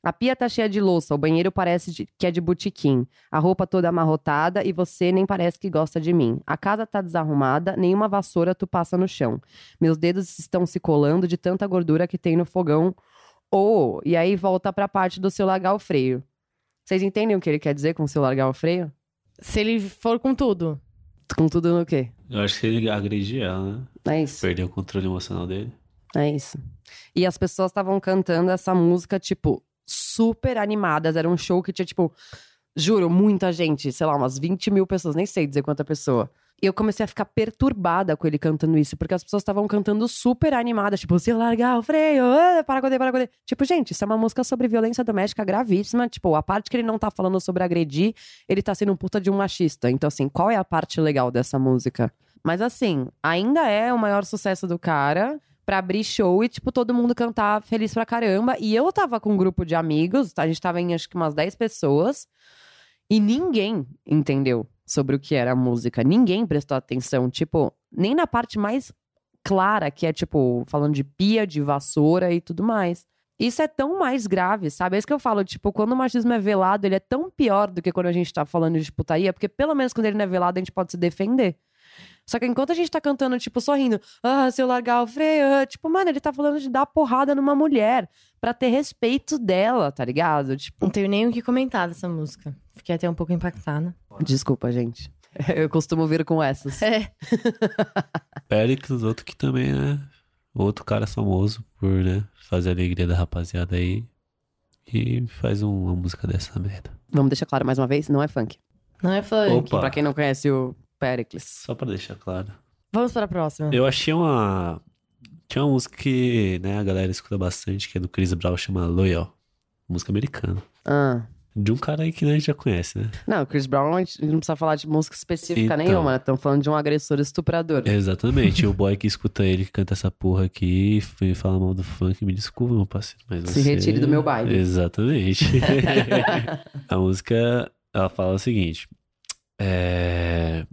A pia tá cheia de louça, o banheiro parece de- que é de botequim. A roupa toda amarrotada e você nem parece que gosta de mim. A casa tá desarrumada, nenhuma vassoura tu passa no chão. Meus dedos estão se colando de tanta gordura que tem no fogão. Ou, e aí volta pra parte do seu largar o freio. Vocês entendem o que ele quer dizer com seu largar o freio? Se ele for com tudo. Com tudo no quê? Eu acho que ele agredir ela, né? É isso. Perdeu o controle emocional dele. É isso. E as pessoas estavam cantando essa música, tipo, super animadas. Era um show que tinha, tipo, juro, muita gente, sei lá, umas 20 mil pessoas, nem sei dizer quanta pessoa. Eu comecei a ficar perturbada com ele cantando isso, porque as pessoas estavam cantando super animadas, tipo, se eu largar o freio, ah, para com para com Tipo, gente, isso é uma música sobre violência doméstica gravíssima. Tipo, a parte que ele não tá falando sobre agredir, ele tá sendo um puta de um machista. Então, assim, qual é a parte legal dessa música? Mas, assim, ainda é o maior sucesso do cara pra abrir show e, tipo, todo mundo cantar feliz pra caramba. E eu tava com um grupo de amigos, a gente tava em acho que umas 10 pessoas, e ninguém entendeu sobre o que era a música. Ninguém prestou atenção. Tipo, nem na parte mais clara, que é, tipo, falando de pia, de vassoura e tudo mais. Isso é tão mais grave, sabe? É isso que eu falo, tipo, quando o machismo é velado, ele é tão pior do que quando a gente tá falando de putaria, porque pelo menos quando ele não é velado, a gente pode se defender. Só que enquanto a gente tá cantando, tipo, sorrindo, ah, se eu largar o freio, ah", tipo, mano, ele tá falando de dar porrada numa mulher pra ter respeito dela, tá ligado? Tipo, Não tenho nem o que comentar dessa música. Fiquei até um pouco impactada. desculpa, gente. Eu costumo vir com essas. É. Péricles, outro que também, né? Outro cara famoso por, né? Fazer a alegria da rapaziada aí. E faz um- uma música dessa merda. Vamos deixar claro mais uma vez, não é funk. Não é funk. Opa. Pra quem não conhece o Pericles. Só pra deixar claro. Vamos para a próxima. Eu achei uma. Tinha uma música que, né, a galera escuta bastante, que é do Chris Brown, chama Loyal. Música americana. Ah. De um cara aí que né, a gente já conhece, né? Não, Chris Brown, a gente não precisa falar de música específica Então. nenhuma, né? Estamos falando de um agressor estuprador. Exatamente. o boy que escuta ele, que canta essa porra aqui e fala mal do funk, me desculpa, meu parceiro. Mas Se você- retire do meu baile. Exatamente. a música, ela fala o seguinte. É...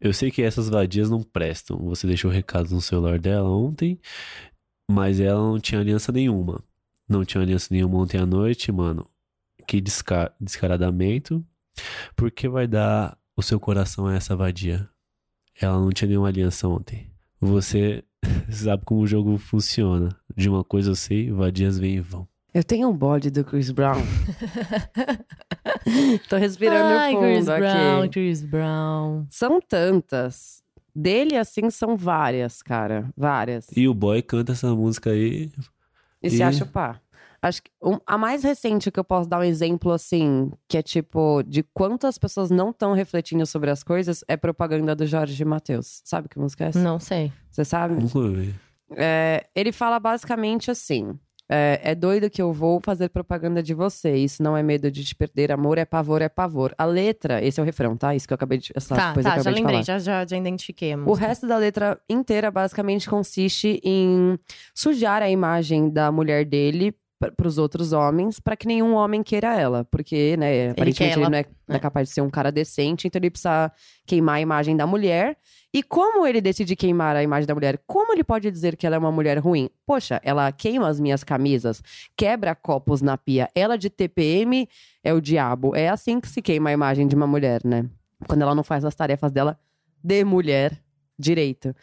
Eu sei que essas vadias não prestam. Você deixou recado no celular dela ontem, mas ela não tinha aliança nenhuma. Não tinha aliança nenhuma ontem à noite, mano. Que desca... descaradamento. Por que vai dar o seu coração a essa vadia? Ela não tinha nenhuma aliança ontem. Você sabe como o jogo funciona. De uma coisa eu sei, vadias vêm e vão. Eu tenho um bode do Chris Brown. Tô respirando Ai, fundo Chris aqui. Brown, Chris Brown. São tantas. Dele, assim, são várias, cara. Várias. E o boy canta essa música aí E, se E- acha pá. Acho que um- a mais recente que eu posso dar um exemplo assim, que é tipo, de quantas pessoas não estão refletindo sobre as coisas, é propaganda do Jorge Matheus. Sabe que música é essa? Não sei. Você sabe? Ouvi. É, ele fala basicamente assim: é, é doido que eu vou fazer propaganda de você. Isso não é medo de te perder. Amor é pavor, é pavor. A letra, esse é o refrão, tá? Isso que eu acabei de. Essa tá, coisa tá, que eu já acabei de lembrei, falar. já, já, já identifiquei a O resto da letra inteira basicamente consiste em sujar a imagem da mulher dele para os outros homens, para que nenhum homem queira ela, porque, né, aparentemente ele, ela, não é, não é capaz de ser um cara decente, então ele precisa queimar a imagem da mulher. E como ele decide queimar a imagem da mulher? Como ele pode dizer que ela é uma mulher ruim? Poxa, ela queima as minhas camisas, quebra copos na pia. Ela de TPM é o diabo. É assim que se queima a imagem de uma mulher, né? Quando ela não faz as tarefas dela de mulher direito.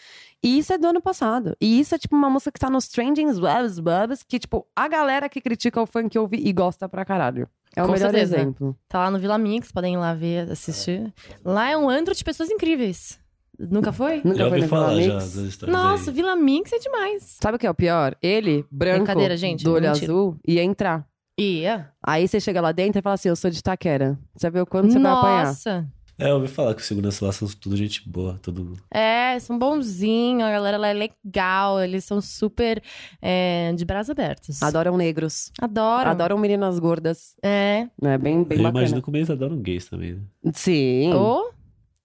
E isso é do ano passado. E isso é tipo uma música que tá nos trending webs, webs, que tipo, a galera que critica o funk ouve e gosta pra caralho. É o Com melhor certeza. exemplo. Tá lá no Vila Mix, podem ir lá ver, assistir. Lá é um antro de pessoas incríveis. Nunca foi? Nunca Já foi ouvi falar Vila já Mix? histórias Nossa, aí. Vila Mix é demais. Sabe o que é o pior? Ele, branco, gente, do olho mentira. azul, ia entrar. Ia. Aí você chega lá dentro e fala assim, eu sou de Taquera. Você vê o quanto você vai apanhar. Nossa. É, eu ouvi falar que o segurança lá são tudo gente boa, tudo... É, são bonzinhos, a galera lá é legal, eles são super é, de braços abertos. Adoram negros. Adoram. Adoram meninas gordas. É. É bem, bem eu bacana. imagino que eles adoram gays também, né? Sim. Ou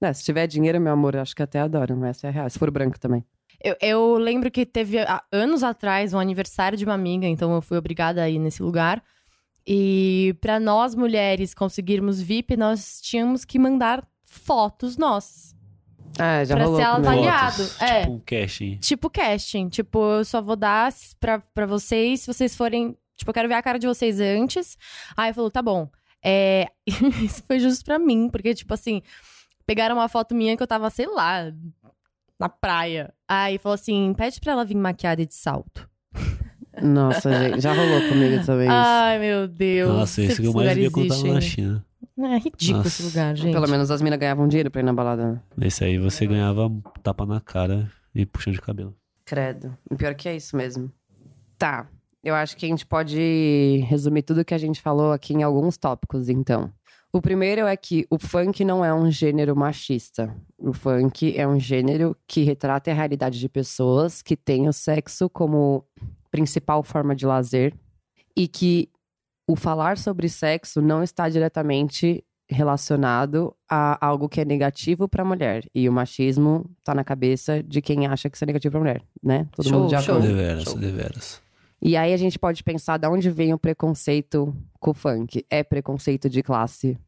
É, se tiver dinheiro, meu amor, acho que até adoram. Essa é real. Se for branco também. Eu, eu lembro que teve há anos atrás um aniversário de uma amiga, então eu fui obrigada a ir nesse lugar. E pra nós mulheres conseguirmos VIP, nós tínhamos que mandar fotos nossas. É, já Pra rolou ser avaliado. Fotos, é. Tipo um casting. Tipo casting. Tipo, eu só vou dar pra, pra vocês se vocês forem. Tipo, eu quero ver a cara de vocês antes. Aí falou, tá bom. É... Isso foi justo pra mim, porque, tipo assim, pegaram uma foto minha que eu tava, sei lá, na praia. Aí falou assim: pede pra ela vir maquiada e de salto. Nossa, gente, já rolou comigo também isso. Ai, meu Deus. Nossa, esse que eu mais via quando tava na. China. É ridículo Nossa. esse lugar, gente. Pelo menos as minas ganhavam dinheiro pra ir na balada. Nesse aí você ganhava tapa na cara e puxão de cabelo. Credo. O pior que é isso mesmo. Tá. Eu acho que a gente pode resumir tudo que a gente falou aqui em alguns tópicos, então. O primeiro é que o funk não é um gênero machista. O funk é um gênero que retrata a realidade de pessoas que têm o sexo como principal forma de lazer e que o falar sobre sexo não está diretamente relacionado a algo que é negativo para a mulher. E o machismo tá na cabeça de quem acha que isso é negativo para mulher, né? Todo Show, mundo já show. falou. Deveras, Show. deveras. E aí a gente pode pensar de onde vem o preconceito com o funk. É preconceito de classe.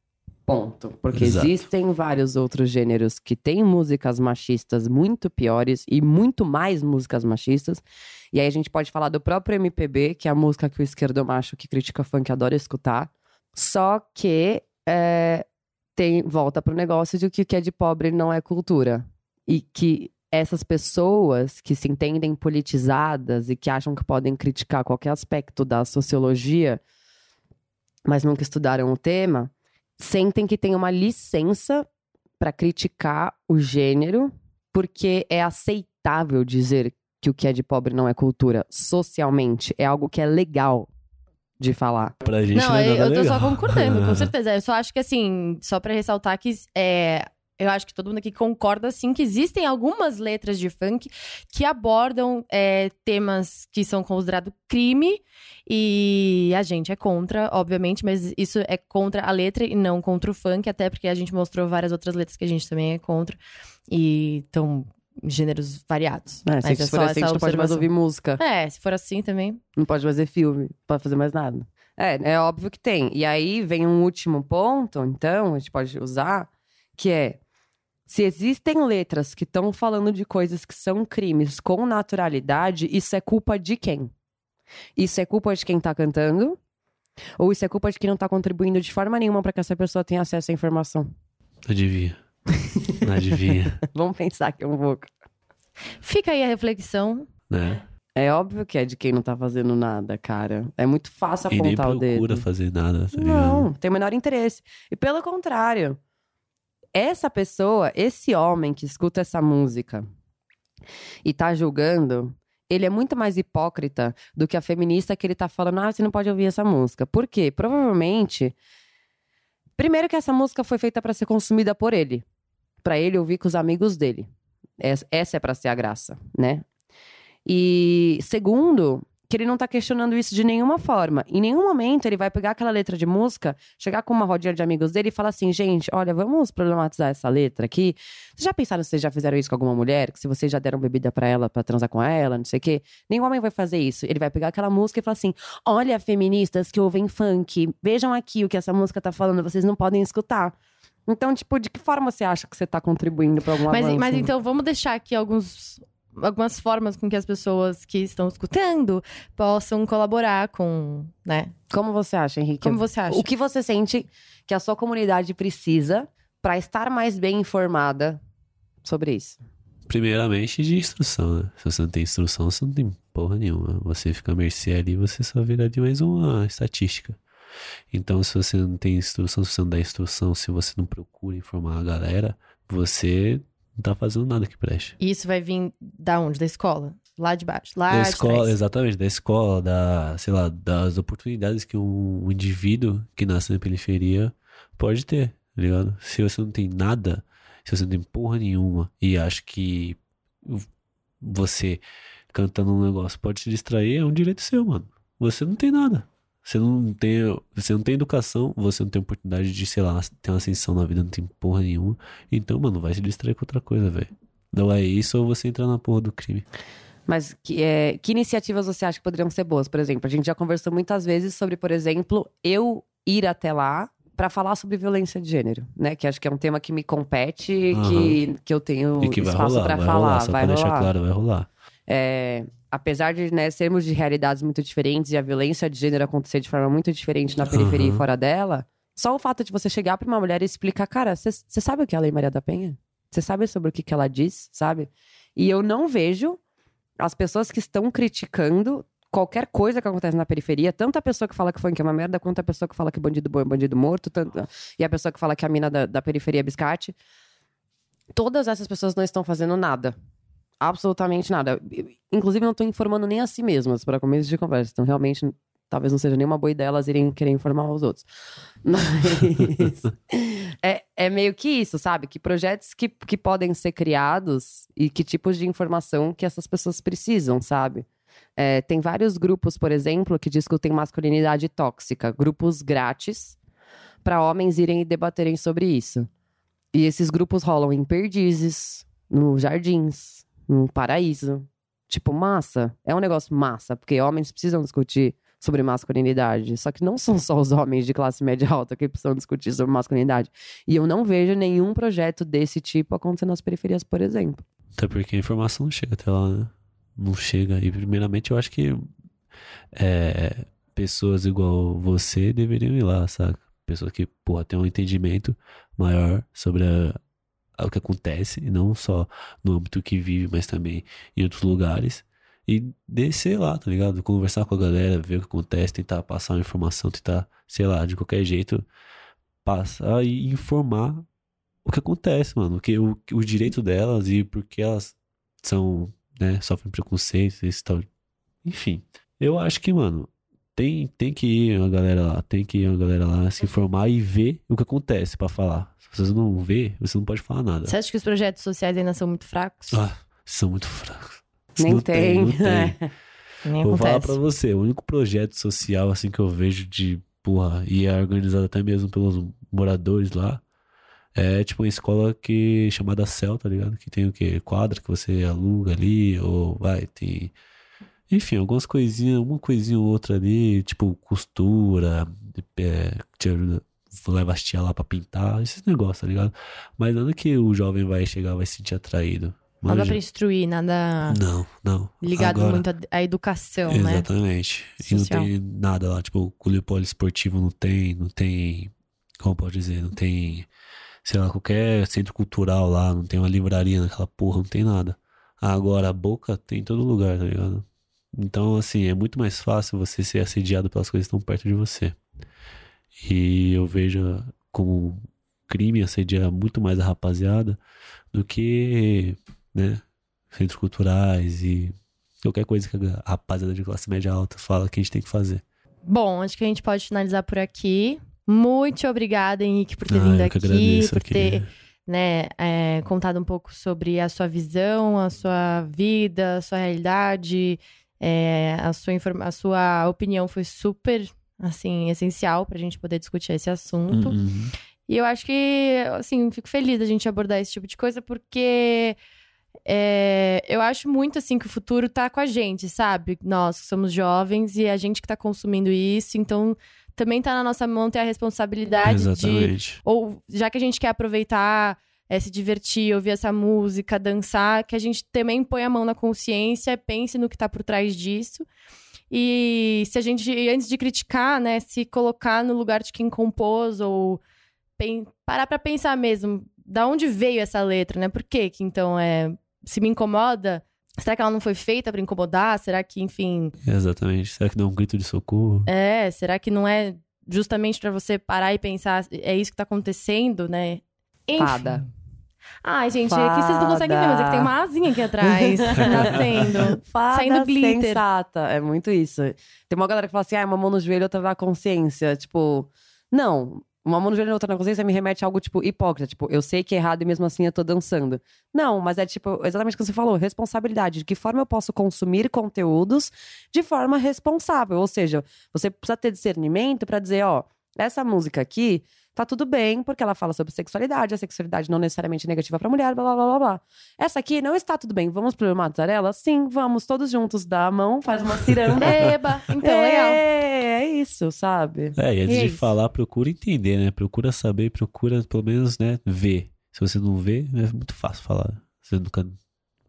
Ponto. Porque Exato. existem vários outros gêneros que têm músicas machistas muito piores e muito mais músicas machistas. E aí a gente pode falar do próprio MPB, que é a música que o esquerdomacho que critica funk adora escutar. Só que é, tem volta pro negócio de que o que é de pobre não é cultura. E que essas pessoas que se entendem politizadas e que acham que podem criticar qualquer aspecto da sociologia, mas nunca estudaram o tema, sentem que tem uma licença para criticar o gênero, porque é aceitável dizer que o que é de pobre não é cultura socialmente, é algo que é legal de falar. Pra gente não, Não, é eu, nada eu tô só legal. concordando, com certeza. Eu só acho que, assim, só pra ressaltar que é, eu acho que todo mundo aqui concorda, sim, que existem algumas letras de funk que abordam é, temas que são considerados crime e a gente é contra, obviamente, mas isso é contra a letra e não contra o funk, até porque a gente mostrou várias outras letras que a gente também é contra e estão gêneros variados. É, Mas se é for assim, a gente não pode mais ouvir música. É, se for assim também. Não pode fazer filme, não pode fazer mais nada. É, é óbvio que tem. E aí vem um último ponto, então, a gente pode usar, que é se existem letras que estão falando de coisas que são crimes com naturalidade, isso é culpa de quem? Isso é culpa de quem tá cantando? Ou isso é culpa de quem não tá contribuindo de forma nenhuma para que essa pessoa tenha acesso à informação? Adivinha. Adivinha, Vamos pensar aqui um pouco. Fica aí a reflexão. né? É óbvio que é de quem não tá fazendo nada, cara. É muito fácil E nem apontar o dedo. procura fazer nada, tá? Não, tem o menor interesse. E pelo contrário, essa pessoa, esse homem que escuta essa música e tá julgando, ele é muito mais hipócrita do que a feminista que ele tá falando, ah, você não pode ouvir essa música. Por quê? Provavelmente. Primeiro que essa música foi feita para ser consumida por ele. para ele ouvir com os amigos dele. Es- Essa é para ser a graça, né? E segundo, que ele não tá questionando isso de nenhuma forma. Em nenhum momento ele vai pegar aquela letra de música, chegar com uma rodinha de amigos dele e falar assim: gente, olha, vamos problematizar essa letra aqui. Vocês já pensaram se vocês já fizeram isso com alguma mulher? Que se vocês já deram bebida pra ela, pra transar com ela, não sei o quê? Nenhum homem vai fazer isso. Ele vai pegar aquela música e falar assim: olha, feministas que ouvem funk, vejam aqui o que essa música tá falando, vocês não podem escutar. Então, tipo, de que forma você acha que você tá contribuindo pra algum Mas, avanço? mas então vamos deixar aqui alguns, algumas formas com que as pessoas que estão escutando possam colaborar com, né? Como você acha, Henrique? Como você acha? O que você sente que a sua comunidade precisa pra estar mais bem informada sobre isso? Primeiramente de instrução, né? Se você não tem instrução, você não tem porra nenhuma. Você fica à mercê ali, você só vira ali mais uma estatística. Então, se você não tem instrução, se você não dá instrução, se você não procura informar a galera, você não tá fazendo nada que preste. E isso vai vir da onde? Da escola? Lá de baixo? Lá da escola, trás. exatamente, da escola, da, sei lá, das oportunidades que um, um indivíduo que nasce na periferia pode ter, tá ligado? Se você não tem nada, se você não tem porra nenhuma e acha que você cantando um negócio pode te distrair, é um direito seu, mano. Você não tem nada. Você não tem, você não tem educação, você não tem oportunidade de, sei lá, ter uma ascensão na vida, não tem porra nenhuma. Então, mano, vai se distrair com outra coisa, velho. Não é isso ou você entrar na porra do crime. Mas que, é, que iniciativas você acha que poderiam ser boas? Por exemplo, a gente já conversou muitas vezes sobre, por exemplo, eu ir até lá pra falar sobre violência de gênero, né? Que acho que é um tema que me compete, e que, que eu tenho E que vai espaço rolar, pra vai falar. rolar, só vai pra deixar rolar. claro, vai rolar. É, apesar de né, sermos de realidades muito diferentes e a violência de gênero acontecer de forma muito diferente na periferia Aham. e fora dela, só o fato de você chegar pra uma mulher e explicar, cara, você sabe o que é a Lei Maria da Penha? Você sabe sobre o que, que ela diz, sabe? E eu não vejo as pessoas que estão criticando qualquer coisa que acontece na periferia, tanto a pessoa que fala que funk é uma merda, quanto a pessoa que fala que bandido bom é bandido morto, tanto- e a pessoa que fala que a mina da, da periferia é biscate. Todas essas pessoas não estão fazendo nada. Absolutamente nada. Inclusive, não estão informando nem a si mesmas, para começo de conversa. Então, realmente, talvez não seja nenhuma boa ideia elas irem querer informar os outros. Mas. é, é meio que isso, sabe? Que projetos que, que podem ser criados e que tipos de informação que essas pessoas precisam, sabe? É, tem vários grupos, por exemplo, que discutem masculinidade tóxica, grupos grátis para homens irem e debaterem sobre isso. E esses grupos rolam em perdizes, no jardins, no paraíso. Tipo, massa. É um negócio massa, porque homens precisam discutir sobre masculinidade. Só que não são só os homens de classe média alta que precisam discutir sobre masculinidade. E eu não vejo nenhum projeto desse tipo acontecendo nas periferias, por exemplo. Até porque a informação não chega até lá, né? Não chega. E primeiramente eu acho que é, pessoas igual você deveriam ir lá, saca? Pessoas que, porra, têm um entendimento maior sobre a- o que acontece, não só no âmbito que vive, mas também em outros lugares. E descer lá, tá ligado? Conversar com a galera, ver o que acontece, tentar passar uma informação, tentar, sei lá, de qualquer jeito, passar e informar o que acontece, mano. Que, o, o direito delas e por que elas são, né, sofrem preconceito e tal. Enfim, eu acho que, mano, tem, tem que ir a galera lá, tem que ir a galera lá se informar e ver o que acontece pra falar. Se você não vê, você não pode falar nada. Você acha que os projetos sociais ainda são muito fracos? Ah, são muito fracos. Nem Não tem. não tem. Nem Vou falar acontece. pra você, o único projeto social assim que eu vejo de, porra, e é organizado até mesmo pelos moradores lá, é tipo uma escola que chamada Cel, tá ligado? Que tem o quê? Quadra que você aluga ali, ou vai, tem. Enfim, algumas coisinhas, uma coisinha ou outra ali, tipo costura, é, ajuda, leva as tia lá pra pintar, esses negócios, tá ligado? Mas nada que o jovem vai chegar, vai se sentir atraído. Nada Manja? pra instruir, nada Não, não. ligado Agora- muito à- educação, né? Exatamente. E não tem nada lá, tipo, o clube poliesportivo não tem, não tem, como pode dizer, não tem, sei lá, qualquer centro cultural lá, não tem uma livraria naquela porra, não tem nada. Agora, a boca tem em todo lugar, tá ligado? Então, assim, é muito mais fácil você ser assediado pelas coisas que estão perto de você. E eu vejo como crime assediar muito mais a rapaziada do que, né, centros culturais e qualquer coisa que a rapaziada de classe média alta fala que a gente tem que fazer. Bom, acho que a gente pode finalizar por aqui. Muito obrigada, Henrique, por ter Ah, vindo eu que aqui, agradeço por aqui. ter né, é, contado um pouco sobre a sua visão, a sua vida, a sua realidade, é, a, sua a sua opinião foi super, assim, essencial pra gente poder discutir esse assunto. Uhum. E eu acho que, assim, fico feliz da gente abordar esse tipo de coisa, porque é, eu acho muito, assim, que o futuro tá com a gente, sabe? Nós que somos jovens e a gente que tá consumindo isso, então também tá na nossa mão ter a responsabilidade de Exatamente. ou já que a gente quer aproveitar, é, se divertir, ouvir essa música, dançar, que a gente também põe a mão na consciência, pense no que tá por trás disso. E se a gente, antes de criticar, né, se colocar no lugar de quem compôs ou parar pra pensar mesmo, da onde veio essa letra, né? Por que que então é se me incomoda, será que ela não foi feita pra incomodar? Será que, enfim, Exatamente. Será que dá um grito de socorro? é, será que não é justamente pra você parar e pensar, é isso que tá acontecendo, né? Enfim. Fada. Ai, gente, aqui vocês não conseguem ver, mas é que tem uma asinha aqui atrás, nascendo. Fada Saindo glitter. sensata. É muito isso. Tem uma galera que fala assim, ah, uma mão no joelho, outra na consciência. Tipo, não. Uma mão no joelho e outra na consciência me remete a algo, tipo, hipócrita. Tipo, eu sei que é errado e mesmo assim eu tô dançando. Não, mas é, tipo, exatamente o que você falou. Responsabilidade. De que forma eu posso consumir conteúdos de forma responsável. Ou seja, você precisa ter discernimento pra dizer, ó, essa música aqui tá tudo bem, porque ela fala sobre sexualidade, a sexualidade não necessariamente negativa pra mulher, blá blá blá blá blá. Essa aqui não está tudo bem. Vamos problematizar Sim, vamos todos juntos, dá a mão, faz uma ciranda. Eba, então, legal. É, é isso, sabe? É, e antes é de isso. falar, procura entender, né? Procura saber, procura pelo menos, né, ver. Se você não vê, é muito fácil falar. Você nunca.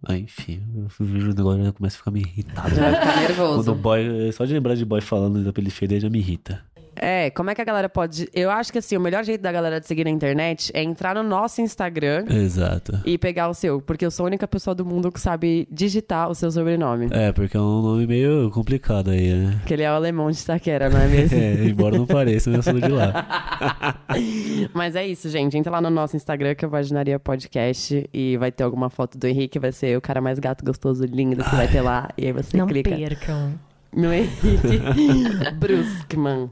Ah, enfim, eu vejo o negócio e já começo a ficar meio irritado. Já vai né? ficar Quando o nervoso. boy, só de lembrar de boy falando da periferia já me irrita. É, como é que a galera pode. Eu acho que assim, o melhor jeito da galera de seguir na internet é entrar no nosso Instagram Exato. e pegar o seu, porque eu sou a única pessoa do mundo que sabe digitar o seu sobrenome. É, porque é um nome meio complicado aí, né? Que ele é o alemão de Itaquera, não é mesmo? É, embora não pareça, eu sou de lá. Mas é isso, gente. Entra lá no nosso Instagram, que é o Vaginaria Podcast, e vai ter alguma foto do Henrique, vai ser o cara mais gato, gostoso, lindo que vai ter lá. E aí você Não clica percam. no Henrique Brusqueman.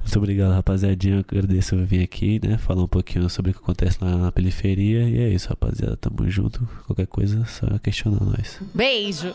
Muito obrigado, rapaziadinha. Eu agradeço eu vir aqui, né? Falar um pouquinho sobre o que acontece lá na periferia. E é isso, rapaziada. Tamo junto. Qualquer coisa, só questionar nós. Beijo!